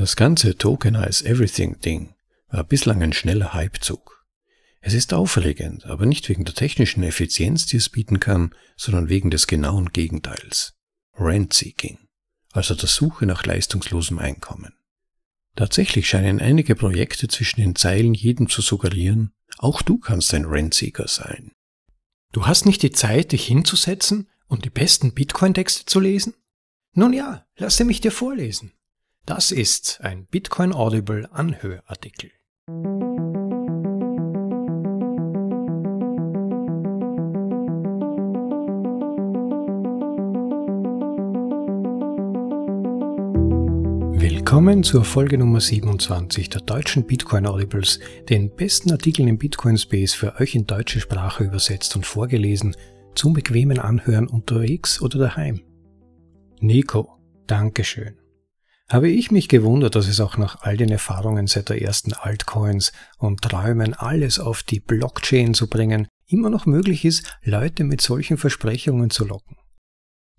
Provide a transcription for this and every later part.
Das ganze Tokenize Everything Ding war bislang ein schneller Hypezug. Es ist aufregend, aber nicht wegen der technischen Effizienz, die es bieten kann, sondern wegen des genauen Gegenteils. Rent-Seeking, also der Suche nach leistungslosem Einkommen. Tatsächlich scheinen einige Projekte zwischen den Zeilen jedem zu suggerieren, auch du kannst ein Rentseeker sein. Du hast nicht die Zeit, dich hinzusetzen und die besten Bitcoin-Texte zu lesen? Nun ja, lasse mich dir vorlesen. Das ist ein Bitcoin Audible Anhörartikel. Willkommen zur Folge Nummer 27 der deutschen Bitcoin Audibles, den besten Artikeln im Bitcoin Space für euch in deutsche Sprache übersetzt und vorgelesen, zum bequemen Anhören unterwegs oder daheim. Nico, Dankeschön habe ich mich gewundert, dass es auch nach all den Erfahrungen seit der ersten Altcoins und Träumen, alles auf die Blockchain zu bringen, immer noch möglich ist, Leute mit solchen Versprechungen zu locken.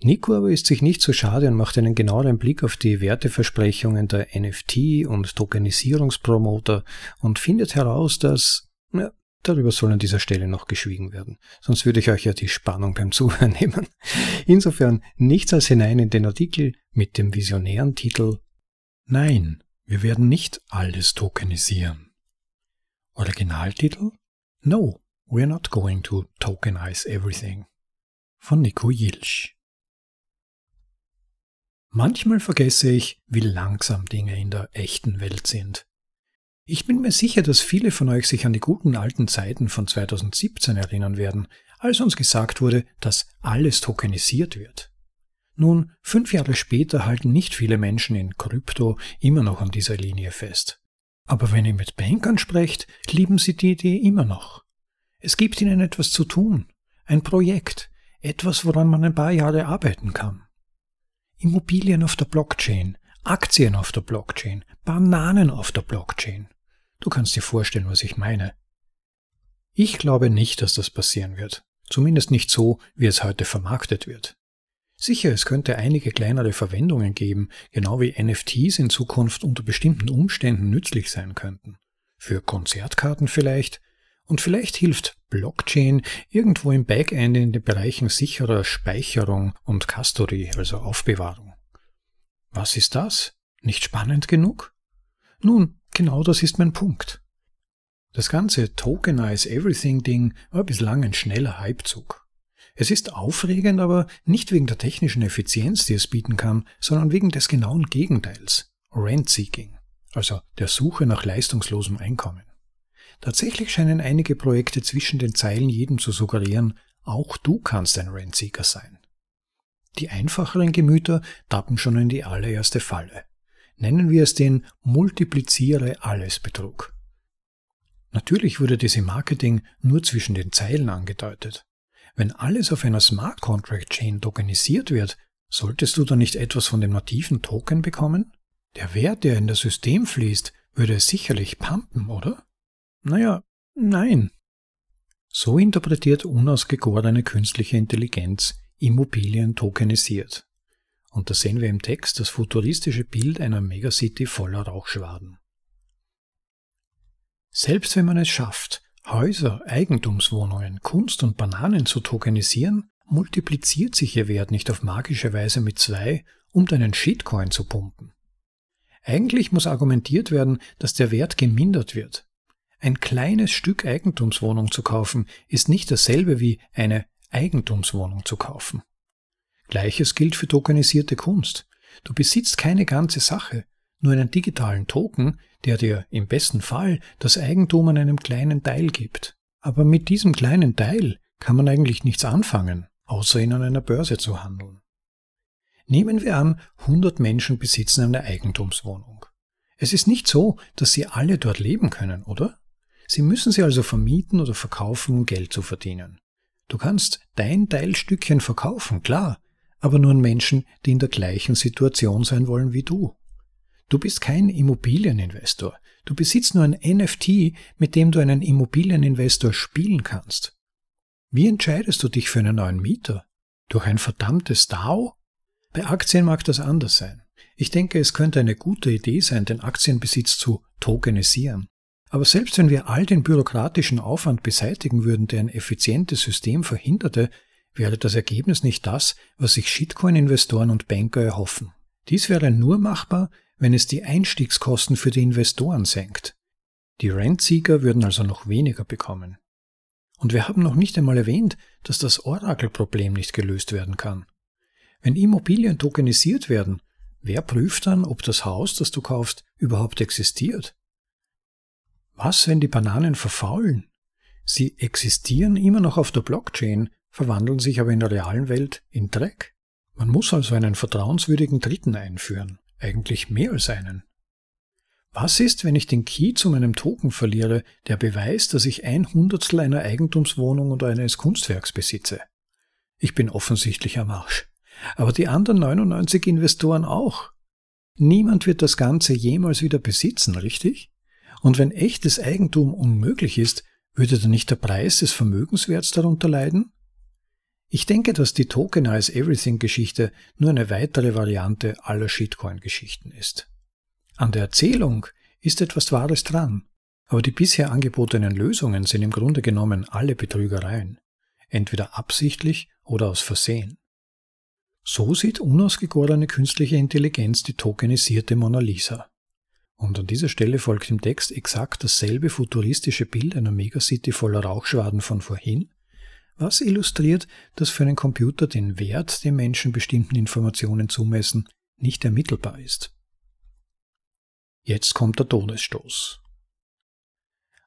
Nico aber ist sich nicht so schade und macht einen genaueren Blick auf die Werteversprechungen der NFT und Tokenisierungspromoter und findet heraus, dass, ja, darüber soll an dieser Stelle noch geschwiegen werden. Sonst würde ich euch ja die Spannung beim Zuhören nehmen. Insofern nichts als hinein in den Artikel mit dem visionären Titel Nein, wir werden nicht alles tokenisieren. Originaltitel No, we're not going to tokenize everything von Nico Jilsch. Manchmal vergesse ich, wie langsam Dinge in der echten Welt sind. Ich bin mir sicher, dass viele von euch sich an die guten alten Zeiten von 2017 erinnern werden, als uns gesagt wurde, dass alles tokenisiert wird. Nun, fünf Jahre später halten nicht viele Menschen in Krypto immer noch an dieser Linie fest. Aber wenn ihr mit Bankern sprecht, lieben sie die Idee immer noch. Es gibt ihnen etwas zu tun, ein Projekt, etwas, woran man ein paar Jahre arbeiten kann. Immobilien auf der Blockchain, Aktien auf der Blockchain, Bananen auf der Blockchain. Du kannst dir vorstellen, was ich meine. Ich glaube nicht, dass das passieren wird. Zumindest nicht so, wie es heute vermarktet wird. Sicher, es könnte einige kleinere Verwendungen geben, genau wie NFTs in Zukunft unter bestimmten Umständen nützlich sein könnten. Für Konzertkarten vielleicht. Und vielleicht hilft Blockchain irgendwo im Backend in den Bereichen sicherer Speicherung und Custody, also Aufbewahrung. Was ist das? Nicht spannend genug? Nun, genau das ist mein Punkt. Das ganze Tokenize Everything Ding war bislang ein schneller Hypezug. Es ist aufregend, aber nicht wegen der technischen Effizienz, die es bieten kann, sondern wegen des genauen Gegenteils, Rent-Seeking, also der Suche nach leistungslosem Einkommen. Tatsächlich scheinen einige Projekte zwischen den Zeilen jedem zu suggerieren, auch du kannst ein Rent-Seeker sein. Die einfacheren Gemüter tappen schon in die allererste Falle. Nennen wir es den Multipliziere alles Betrug. Natürlich wurde das im Marketing nur zwischen den Zeilen angedeutet. Wenn alles auf einer Smart Contract Chain tokenisiert wird, solltest du dann nicht etwas von dem nativen Token bekommen? Der Wert, der in das System fließt, würde es sicherlich pumpen, oder? Naja, nein. So interpretiert unausgegorene künstliche Intelligenz Immobilien tokenisiert. Und da sehen wir im Text das futuristische Bild einer Megacity voller Rauchschwaden. Selbst wenn man es schafft, Häuser, Eigentumswohnungen, Kunst und Bananen zu tokenisieren, multipliziert sich ihr Wert nicht auf magische Weise mit zwei, um deinen Shitcoin zu pumpen. Eigentlich muss argumentiert werden, dass der Wert gemindert wird. Ein kleines Stück Eigentumswohnung zu kaufen ist nicht dasselbe wie eine Eigentumswohnung zu kaufen. Gleiches gilt für tokenisierte Kunst. Du besitzt keine ganze Sache, nur einen digitalen Token, der dir im besten Fall das Eigentum an einem kleinen Teil gibt. Aber mit diesem kleinen Teil kann man eigentlich nichts anfangen, außer ihn an einer Börse zu handeln. Nehmen wir an, 100 Menschen besitzen eine Eigentumswohnung. Es ist nicht so, dass sie alle dort leben können, oder? Sie müssen sie also vermieten oder verkaufen, um Geld zu verdienen. Du kannst dein Teilstückchen verkaufen, klar, aber nur an Menschen, die in der gleichen Situation sein wollen wie du. Du bist kein Immobilieninvestor. Du besitzt nur ein NFT, mit dem du einen Immobilieninvestor spielen kannst. Wie entscheidest du dich für einen neuen Mieter? Durch ein verdammtes DAO? Bei Aktien mag das anders sein. Ich denke, es könnte eine gute Idee sein, den Aktienbesitz zu tokenisieren. Aber selbst wenn wir all den bürokratischen Aufwand beseitigen würden, der ein effizientes System verhinderte, wäre das Ergebnis nicht das, was sich Shitcoin-Investoren und Banker erhoffen. Dies wäre nur machbar, wenn es die Einstiegskosten für die Investoren senkt. Die Rentsieger würden also noch weniger bekommen. Und wir haben noch nicht einmal erwähnt, dass das Oracle-Problem nicht gelöst werden kann. Wenn Immobilien tokenisiert werden, wer prüft dann, ob das Haus, das du kaufst, überhaupt existiert? Was, wenn die Bananen verfaulen? Sie existieren immer noch auf der Blockchain, verwandeln sich aber in der realen Welt in Dreck. Man muss also einen vertrauenswürdigen Dritten einführen, eigentlich mehr als einen. Was ist, wenn ich den Key zu meinem Token verliere, der beweist, dass ich ein Hundertstel einer Eigentumswohnung oder eines Kunstwerks besitze? Ich bin offensichtlich am Arsch. Aber die anderen 99 Investoren auch. Niemand wird das Ganze jemals wieder besitzen, richtig? Und wenn echtes Eigentum unmöglich ist, würde dann nicht der Preis des Vermögenswerts darunter leiden? Ich denke, dass die Tokenize Everything Geschichte nur eine weitere Variante aller Shitcoin Geschichten ist. An der Erzählung ist etwas Wahres dran, aber die bisher angebotenen Lösungen sind im Grunde genommen alle Betrügereien, entweder absichtlich oder aus Versehen. So sieht unausgegorene künstliche Intelligenz die tokenisierte Mona Lisa. Und an dieser Stelle folgt im Text exakt dasselbe futuristische Bild einer Megacity voller Rauchschwaden von vorhin, was illustriert, dass für einen Computer den Wert, den Menschen bestimmten Informationen zumessen, nicht ermittelbar ist. Jetzt kommt der Todesstoß.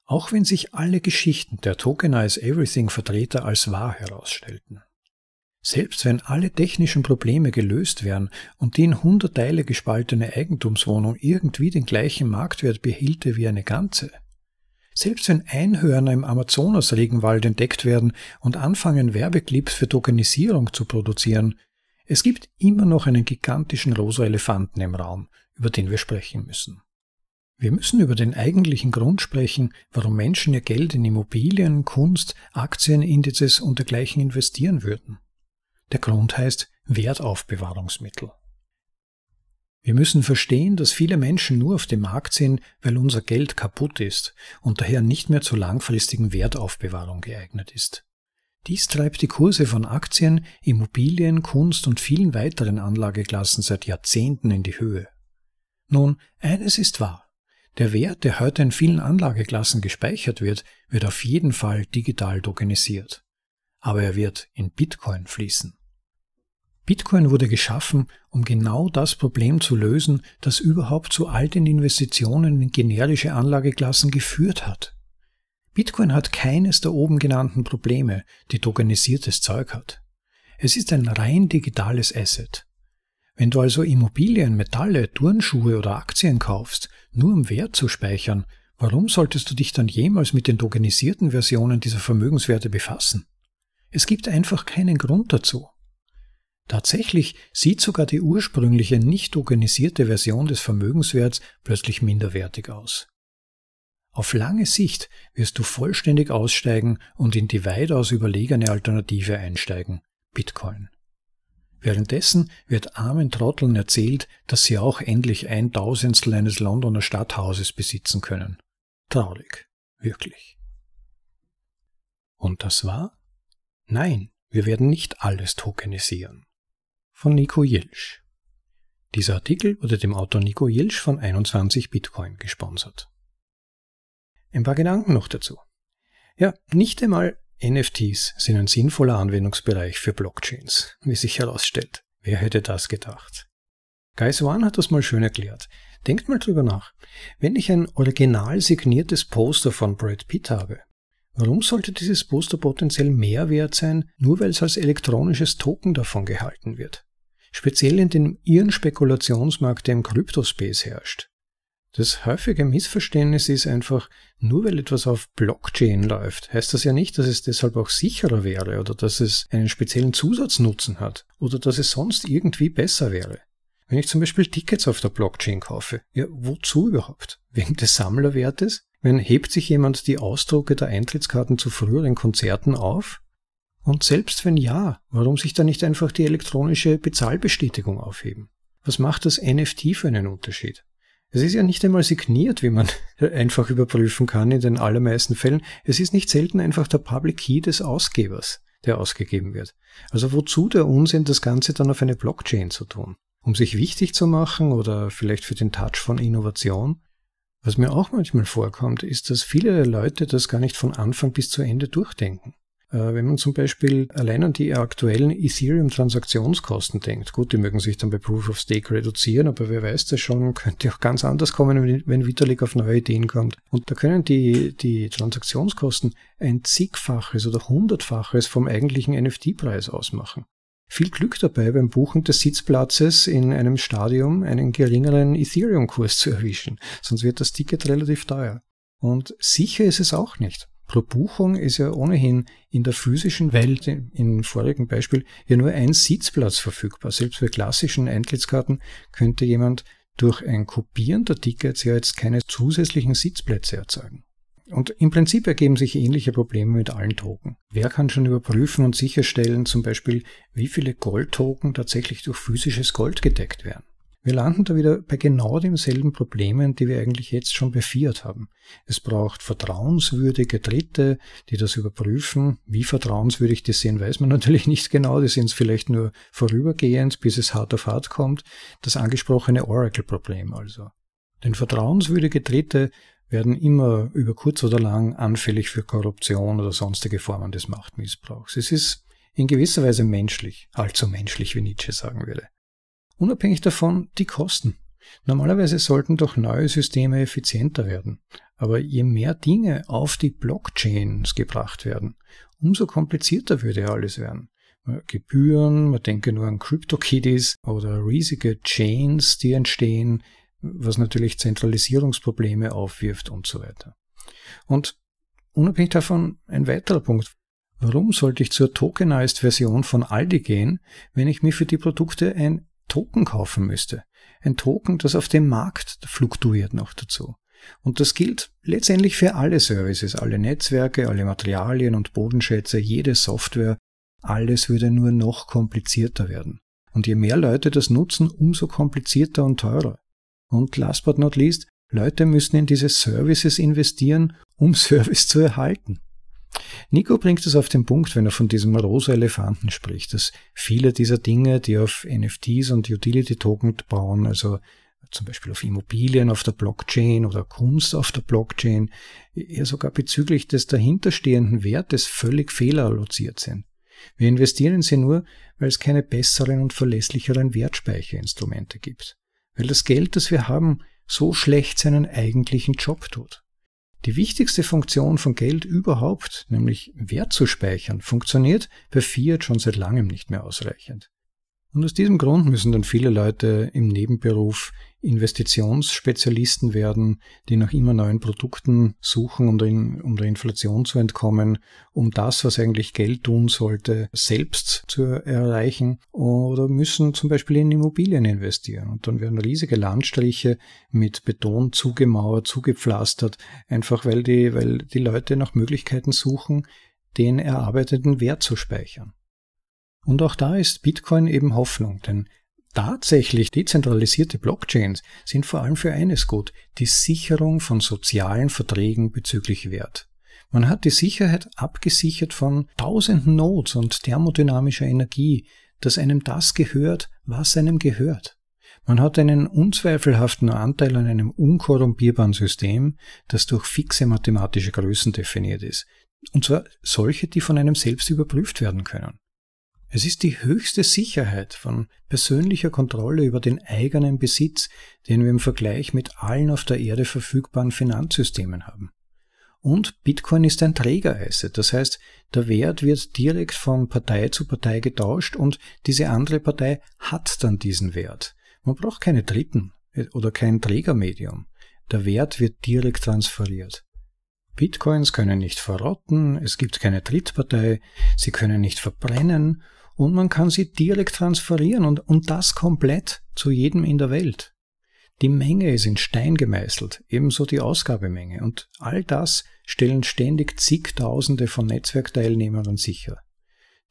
Auch wenn sich alle Geschichten der Tokenize Everything Vertreter als wahr herausstellten. Selbst wenn alle technischen Probleme gelöst wären und die in hundert Teile gespaltene Eigentumswohnung irgendwie den gleichen Marktwert behielte wie eine ganze. Selbst wenn Einhörner im Amazonas-Regenwald entdeckt werden und anfangen Werbeclips für Tokenisierung zu produzieren, es gibt immer noch einen gigantischen rosa Elefanten im Raum, über den wir sprechen müssen. Wir müssen über den eigentlichen Grund sprechen, warum Menschen ihr Geld in Immobilien, Kunst, Aktienindizes und dergleichen investieren würden. Der Grund heißt Wertaufbewahrungsmittel. Wir müssen verstehen, dass viele Menschen nur auf dem Markt sind, weil unser Geld kaputt ist und daher nicht mehr zur langfristigen Wertaufbewahrung geeignet ist. Dies treibt die Kurse von Aktien, Immobilien, Kunst und vielen weiteren Anlageklassen seit Jahrzehnten in die Höhe. Nun, eines ist wahr. Der Wert, der heute in vielen Anlageklassen gespeichert wird, wird auf jeden Fall digital tokenisiert. Aber er wird in Bitcoin fließen. Bitcoin wurde geschaffen, um genau das Problem zu lösen, das überhaupt zu all den Investitionen in generische Anlageklassen geführt hat. Bitcoin hat keines der oben genannten Probleme, die tokenisiertes Zeug hat. Es ist ein rein digitales Asset. Wenn du also Immobilien, Metalle, Turnschuhe oder Aktien kaufst, nur um Wert zu speichern, warum solltest du dich dann jemals mit den tokenisierten Versionen dieser Vermögenswerte befassen? Es gibt einfach keinen Grund dazu. Tatsächlich sieht sogar die ursprüngliche nicht tokenisierte Version des Vermögenswerts plötzlich minderwertig aus. Auf lange Sicht wirst du vollständig aussteigen und in die weitaus überlegene Alternative einsteigen, Bitcoin. Währenddessen wird armen Trotteln erzählt, dass sie auch endlich ein Tausendstel eines Londoner Stadthauses besitzen können. Traurig, wirklich. Und das war? Nein, wir werden nicht alles tokenisieren. Von Nico Jilsch. Dieser Artikel wurde dem Autor Nico Jilsch von 21 Bitcoin gesponsert. Ein paar Gedanken noch dazu. Ja, nicht einmal NFTs sind ein sinnvoller Anwendungsbereich für Blockchains, wie sich herausstellt. Wer hätte das gedacht? Guy Swan hat das mal schön erklärt. Denkt mal drüber nach. Wenn ich ein original signiertes Poster von Brad Pitt habe, warum sollte dieses Poster potenziell mehr wert sein, nur weil es als elektronisches Token davon gehalten wird? Speziell in dem irren Spekulationsmarkt, der im Kryptospace herrscht. Das häufige Missverständnis ist einfach, nur weil etwas auf Blockchain läuft, heißt das ja nicht, dass es deshalb auch sicherer wäre oder dass es einen speziellen Zusatznutzen hat oder dass es sonst irgendwie besser wäre. Wenn ich zum Beispiel Tickets auf der Blockchain kaufe, ja, wozu überhaupt? Wegen des Sammlerwertes? Wenn hebt sich jemand die Ausdrucke der Eintrittskarten zu früheren Konzerten auf? Und selbst wenn ja, warum sich da nicht einfach die elektronische Bezahlbestätigung aufheben? Was macht das NFT für einen Unterschied? Es ist ja nicht einmal signiert, wie man einfach überprüfen kann in den allermeisten Fällen. Es ist nicht selten einfach der Public Key des Ausgebers, der ausgegeben wird. Also wozu der Unsinn, das Ganze dann auf eine Blockchain zu tun? Um sich wichtig zu machen oder vielleicht für den Touch von Innovation? Was mir auch manchmal vorkommt, ist, dass viele Leute das gar nicht von Anfang bis zu Ende durchdenken. Äh, wenn man zum Beispiel allein an die aktuellen Ethereum-Transaktionskosten denkt, gut, die mögen sich dann bei Proof of Stake reduzieren, aber wer weiß das schon, könnte auch ganz anders kommen, wenn Vitalik auf neue Ideen kommt. Und da können die, die Transaktionskosten ein zigfaches oder hundertfaches vom eigentlichen NFT-Preis ausmachen. Viel Glück dabei beim Buchen des Sitzplatzes in einem Stadium einen geringeren Ethereum-Kurs zu erwischen, sonst wird das Ticket relativ teuer. Und sicher ist es auch nicht. Pro Buchung ist ja ohnehin in der physischen Welt, im vorigen Beispiel, ja nur ein Sitzplatz verfügbar. Selbst bei klassischen Eintrittskarten könnte jemand durch ein Kopieren der Tickets ja jetzt keine zusätzlichen Sitzplätze erzeugen. Und im Prinzip ergeben sich ähnliche Probleme mit allen Token. Wer kann schon überprüfen und sicherstellen, zum Beispiel, wie viele Goldtoken tatsächlich durch physisches Gold gedeckt werden? Wir landen da wieder bei genau denselben Problemen, die wir eigentlich jetzt schon bei haben. Es braucht vertrauenswürdige Dritte, die das überprüfen. Wie vertrauenswürdig die sind, weiß man natürlich nicht genau. Die sind es vielleicht nur vorübergehend, bis es hart auf hart kommt. Das angesprochene Oracle-Problem also. Denn vertrauenswürdige Dritte werden immer über kurz oder lang anfällig für Korruption oder sonstige Formen des Machtmissbrauchs. Es ist in gewisser Weise menschlich, allzu menschlich, wie Nietzsche sagen würde. Unabhängig davon die Kosten. Normalerweise sollten doch neue Systeme effizienter werden. Aber je mehr Dinge auf die Blockchains gebracht werden, umso komplizierter würde alles werden. Gebühren, man denke nur an CryptoKitties oder riesige Chains, die entstehen, was natürlich Zentralisierungsprobleme aufwirft und so weiter. Und unabhängig davon ein weiterer Punkt. Warum sollte ich zur tokenized Version von Aldi gehen, wenn ich mir für die Produkte ein Token kaufen müsste. Ein Token, das auf dem Markt fluktuiert noch dazu. Und das gilt letztendlich für alle Services, alle Netzwerke, alle Materialien und Bodenschätze, jede Software. Alles würde nur noch komplizierter werden. Und je mehr Leute das nutzen, umso komplizierter und teurer. Und last but not least, Leute müssen in diese Services investieren, um Service zu erhalten. Nico bringt es auf den Punkt, wenn er von diesem rosa Elefanten spricht, dass viele dieser Dinge, die auf NFTs und Utility Token bauen, also zum Beispiel auf Immobilien auf der Blockchain oder Kunst auf der Blockchain, ja sogar bezüglich des dahinterstehenden Wertes völlig fehleralloziert sind. Wir investieren in sie nur, weil es keine besseren und verlässlicheren Wertspeicherinstrumente gibt. Weil das Geld, das wir haben, so schlecht seinen eigentlichen Job tut. Die wichtigste Funktion von Geld überhaupt, nämlich Wert zu speichern, funktioniert bei Fiat schon seit langem nicht mehr ausreichend. Und aus diesem Grund müssen dann viele Leute im Nebenberuf Investitionsspezialisten werden, die nach immer neuen Produkten suchen, um der, um der, Inflation zu entkommen, um das, was eigentlich Geld tun sollte, selbst zu erreichen oder müssen zum Beispiel in Immobilien investieren. Und dann werden riesige Landstriche mit Beton zugemauert, zugepflastert, einfach weil die, weil die Leute nach Möglichkeiten suchen, den erarbeiteten Wert zu speichern. Und auch da ist Bitcoin eben Hoffnung, denn tatsächlich dezentralisierte Blockchains sind vor allem für eines gut, die Sicherung von sozialen Verträgen bezüglich Wert. Man hat die Sicherheit abgesichert von tausenden Nodes und thermodynamischer Energie, dass einem das gehört, was einem gehört. Man hat einen unzweifelhaften Anteil an einem unkorrumpierbaren System, das durch fixe mathematische Größen definiert ist. Und zwar solche, die von einem selbst überprüft werden können. Es ist die höchste Sicherheit von persönlicher Kontrolle über den eigenen Besitz, den wir im Vergleich mit allen auf der Erde verfügbaren Finanzsystemen haben. Und Bitcoin ist ein Trägerasset, das heißt, der Wert wird direkt von Partei zu Partei getauscht und diese andere Partei hat dann diesen Wert. Man braucht keine Dritten oder kein Trägermedium. Der Wert wird direkt transferiert. Bitcoins können nicht verrotten, es gibt keine Drittpartei, sie können nicht verbrennen und man kann sie direkt transferieren und, und das komplett zu jedem in der Welt. Die Menge ist in Stein gemeißelt, ebenso die Ausgabemenge und all das stellen ständig zigtausende von Netzwerkteilnehmern sicher.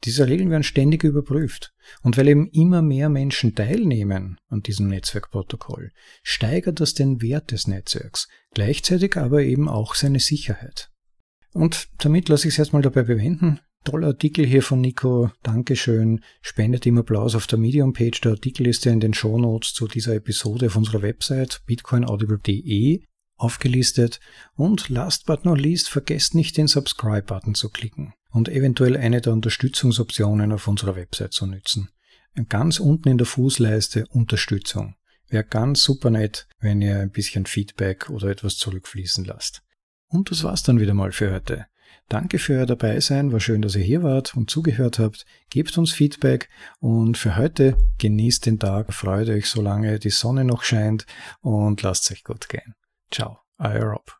Diese Regeln werden ständig überprüft. Und weil eben immer mehr Menschen teilnehmen an diesem Netzwerkprotokoll, steigert das den Wert des Netzwerks, gleichzeitig aber eben auch seine Sicherheit. Und damit lasse ich es jetzt mal dabei bewenden. Toller Artikel hier von Nico, Dankeschön. Spendet ihm Applaus auf der Medium-Page. Der Artikel ist ja in den Shownotes zu dieser Episode auf unserer Website bitcoinaudible.de aufgelistet. Und last but not least, vergesst nicht den Subscribe-Button zu klicken und eventuell eine der Unterstützungsoptionen auf unserer Website zu nützen. Ganz unten in der Fußleiste Unterstützung. Wäre ganz super nett, wenn ihr ein bisschen Feedback oder etwas zurückfließen lasst. Und das war's dann wieder mal für heute. Danke für euer Dabeisein, war schön, dass ihr hier wart und zugehört habt. Gebt uns Feedback und für heute genießt den Tag, freut euch, solange die Sonne noch scheint und lasst euch gut gehen. Ciao, euer Rob.